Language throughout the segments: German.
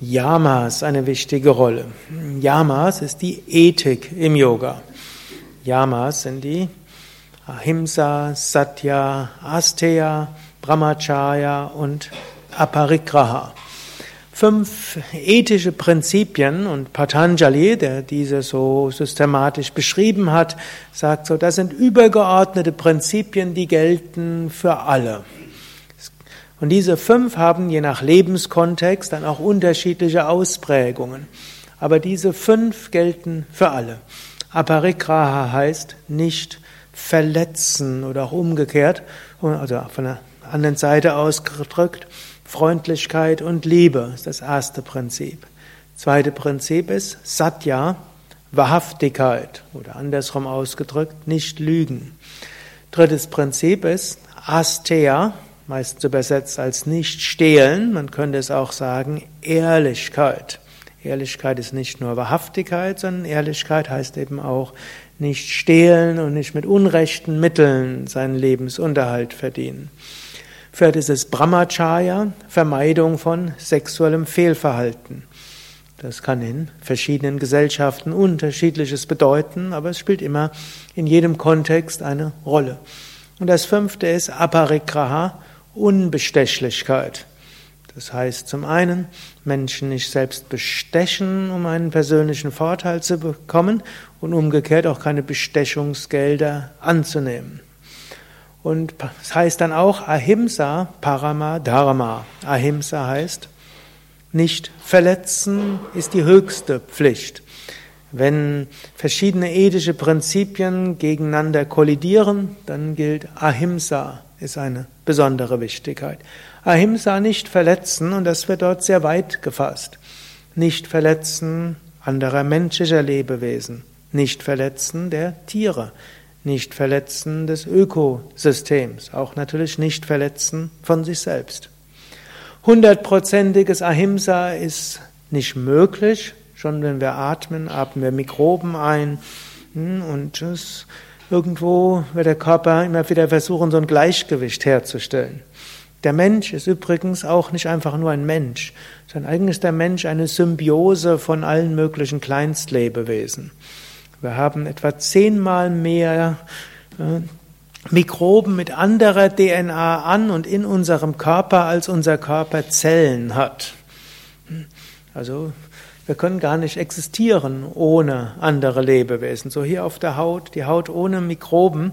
Yamas eine wichtige Rolle. Yamas ist die Ethik im Yoga. Yamas sind die Ahimsa, Satya, Asteya, Brahmacharya und Aparigraha. Fünf ethische Prinzipien und Patanjali, der diese so systematisch beschrieben hat, sagt so, das sind übergeordnete Prinzipien, die gelten für alle. Und diese fünf haben je nach Lebenskontext dann auch unterschiedliche Ausprägungen. Aber diese fünf gelten für alle. Aparigraha heißt nicht verletzen oder auch umgekehrt, also von der anderen Seite ausgedrückt, Freundlichkeit und Liebe ist das erste Prinzip. Zweite Prinzip ist Satya, Wahrhaftigkeit oder andersrum ausgedrückt, nicht lügen. Drittes Prinzip ist Asteya, meistens übersetzt als nicht stehlen, man könnte es auch sagen Ehrlichkeit. Ehrlichkeit ist nicht nur Wahrhaftigkeit, sondern Ehrlichkeit heißt eben auch nicht stehlen und nicht mit unrechten Mitteln seinen Lebensunterhalt verdienen. Viertes ist Brahmacharya, Vermeidung von sexuellem Fehlverhalten. Das kann in verschiedenen Gesellschaften unterschiedliches bedeuten, aber es spielt immer in jedem Kontext eine Rolle. Und das fünfte ist Aparigraha, Unbestechlichkeit. Das heißt zum einen, Menschen nicht selbst bestechen, um einen persönlichen Vorteil zu bekommen und umgekehrt auch keine Bestechungsgelder anzunehmen. Und das heißt dann auch Ahimsa Parama Dharma. Ahimsa heißt, nicht verletzen ist die höchste Pflicht. Wenn verschiedene ethische Prinzipien gegeneinander kollidieren, dann gilt Ahimsa ist eine besondere Wichtigkeit. Ahimsa nicht verletzen, und das wird dort sehr weit gefasst. Nicht verletzen anderer menschlicher Lebewesen, nicht verletzen der Tiere, nicht verletzen des Ökosystems, auch natürlich nicht verletzen von sich selbst. Hundertprozentiges Ahimsa ist nicht möglich, Schon wenn wir atmen, atmen wir Mikroben ein hm, und es, irgendwo wird der Körper immer wieder versuchen, so ein Gleichgewicht herzustellen. Der Mensch ist übrigens auch nicht einfach nur ein Mensch, sondern eigentlich ist der Mensch eine Symbiose von allen möglichen Kleinstlebewesen. Wir haben etwa zehnmal mehr äh, Mikroben mit anderer DNA an und in unserem Körper, als unser Körper Zellen hat. Also wir können gar nicht existieren ohne andere Lebewesen. So hier auf der Haut, die Haut ohne Mikroben,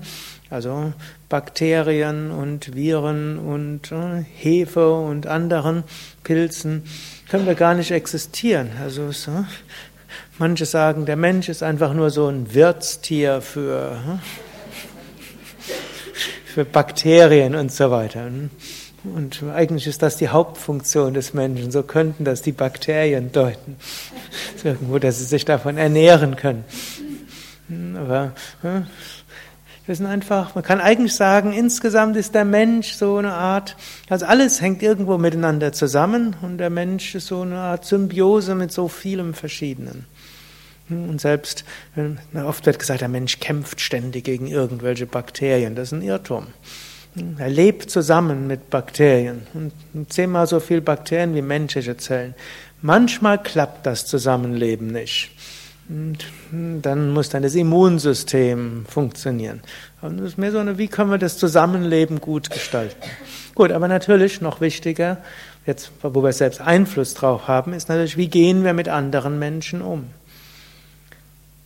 also Bakterien und Viren und äh, Hefe und anderen Pilzen, können wir gar nicht existieren. Also so, manche sagen, der Mensch ist einfach nur so ein Wirtstier für, äh, für Bakterien und so weiter. Und eigentlich ist das die Hauptfunktion des Menschen. So könnten das die Bakterien deuten. Irgendwo, dass sie sich davon ernähren können. Aber wir sind einfach, man kann eigentlich sagen, insgesamt ist der Mensch so eine Art, also alles hängt irgendwo miteinander zusammen und der Mensch ist so eine Art Symbiose mit so vielem Verschiedenen. Und selbst, oft wird gesagt, der Mensch kämpft ständig gegen irgendwelche Bakterien. Das ist ein Irrtum. Er lebt zusammen mit Bakterien und zehnmal so viel Bakterien wie menschliche Zellen. Manchmal klappt das Zusammenleben nicht. Und dann muss dann das Immunsystem funktionieren. Und es ist mehr so eine, wie können wir das Zusammenleben gut gestalten? Gut, aber natürlich noch wichtiger, jetzt, wo wir selbst Einfluss drauf haben, ist natürlich, wie gehen wir mit anderen Menschen um?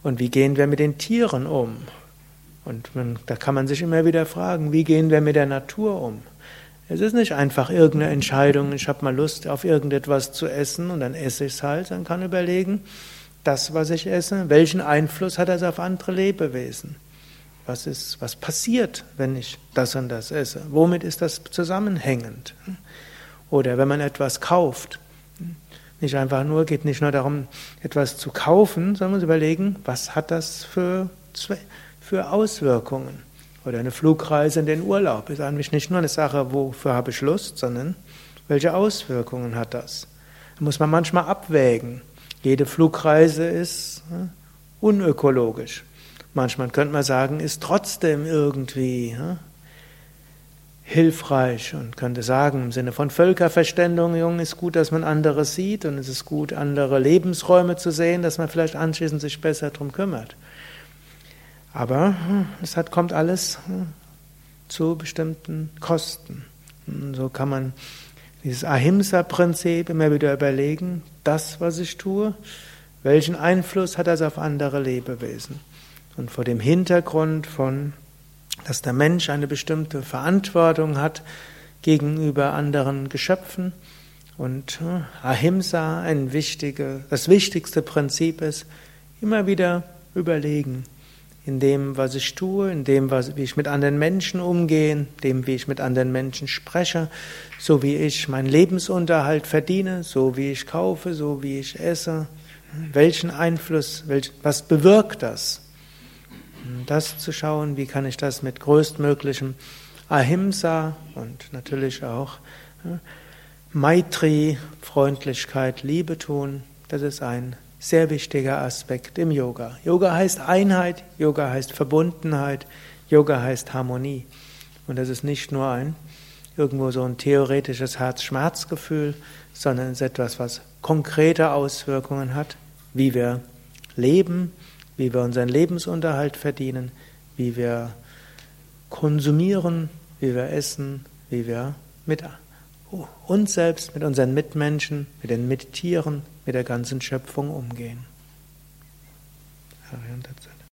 Und wie gehen wir mit den Tieren um? Und man, da kann man sich immer wieder fragen, wie gehen wir mit der Natur um? Es ist nicht einfach irgendeine Entscheidung, ich habe mal Lust auf irgendetwas zu essen und dann esse ich es halt. Dann kann überlegen, das, was ich esse, welchen Einfluss hat das auf andere Lebewesen? Was ist, was passiert, wenn ich das und das esse? Womit ist das zusammenhängend? Oder wenn man etwas kauft, nicht einfach nur, geht nicht nur darum, etwas zu kaufen, sondern man muss überlegen, was hat das für Zwecke? Für Auswirkungen. Oder eine Flugreise in den Urlaub ist eigentlich nicht nur eine Sache, wofür habe ich Lust, sondern welche Auswirkungen hat das? Da muss man manchmal abwägen. Jede Flugreise ist ne, unökologisch. Manchmal könnte man sagen, ist trotzdem irgendwie ne, hilfreich und könnte sagen, im Sinne von Völkerverständigung ist gut, dass man andere sieht und es ist gut, andere Lebensräume zu sehen, dass man vielleicht anschließend sich besser darum kümmert. Aber hm, es hat, kommt alles hm, zu bestimmten Kosten. Und so kann man dieses Ahimsa-Prinzip immer wieder überlegen, das, was ich tue, welchen Einfluss hat das auf andere Lebewesen? Und vor dem Hintergrund von, dass der Mensch eine bestimmte Verantwortung hat gegenüber anderen Geschöpfen und hm, Ahimsa ein wichtige, das wichtigste Prinzip ist, immer wieder überlegen, in dem, was ich tue, in dem, was, wie ich mit anderen Menschen umgehe, in dem, wie ich mit anderen Menschen spreche, so wie ich meinen Lebensunterhalt verdiene, so wie ich kaufe, so wie ich esse. Welchen Einfluss, welch, was bewirkt das? Das zu schauen, wie kann ich das mit größtmöglichem Ahimsa und natürlich auch Maitri, Freundlichkeit, Liebe tun, das ist ein sehr wichtiger Aspekt im Yoga. Yoga heißt Einheit, Yoga heißt Verbundenheit, Yoga heißt Harmonie. Und das ist nicht nur ein irgendwo so ein theoretisches Herz-Schmerz-Gefühl, sondern es ist etwas, was konkrete Auswirkungen hat, wie wir leben, wie wir unseren Lebensunterhalt verdienen, wie wir konsumieren, wie wir essen, wie wir mit uns selbst, mit unseren Mitmenschen, mit den Mittieren, mit der ganzen Schöpfung umgehen. Ariane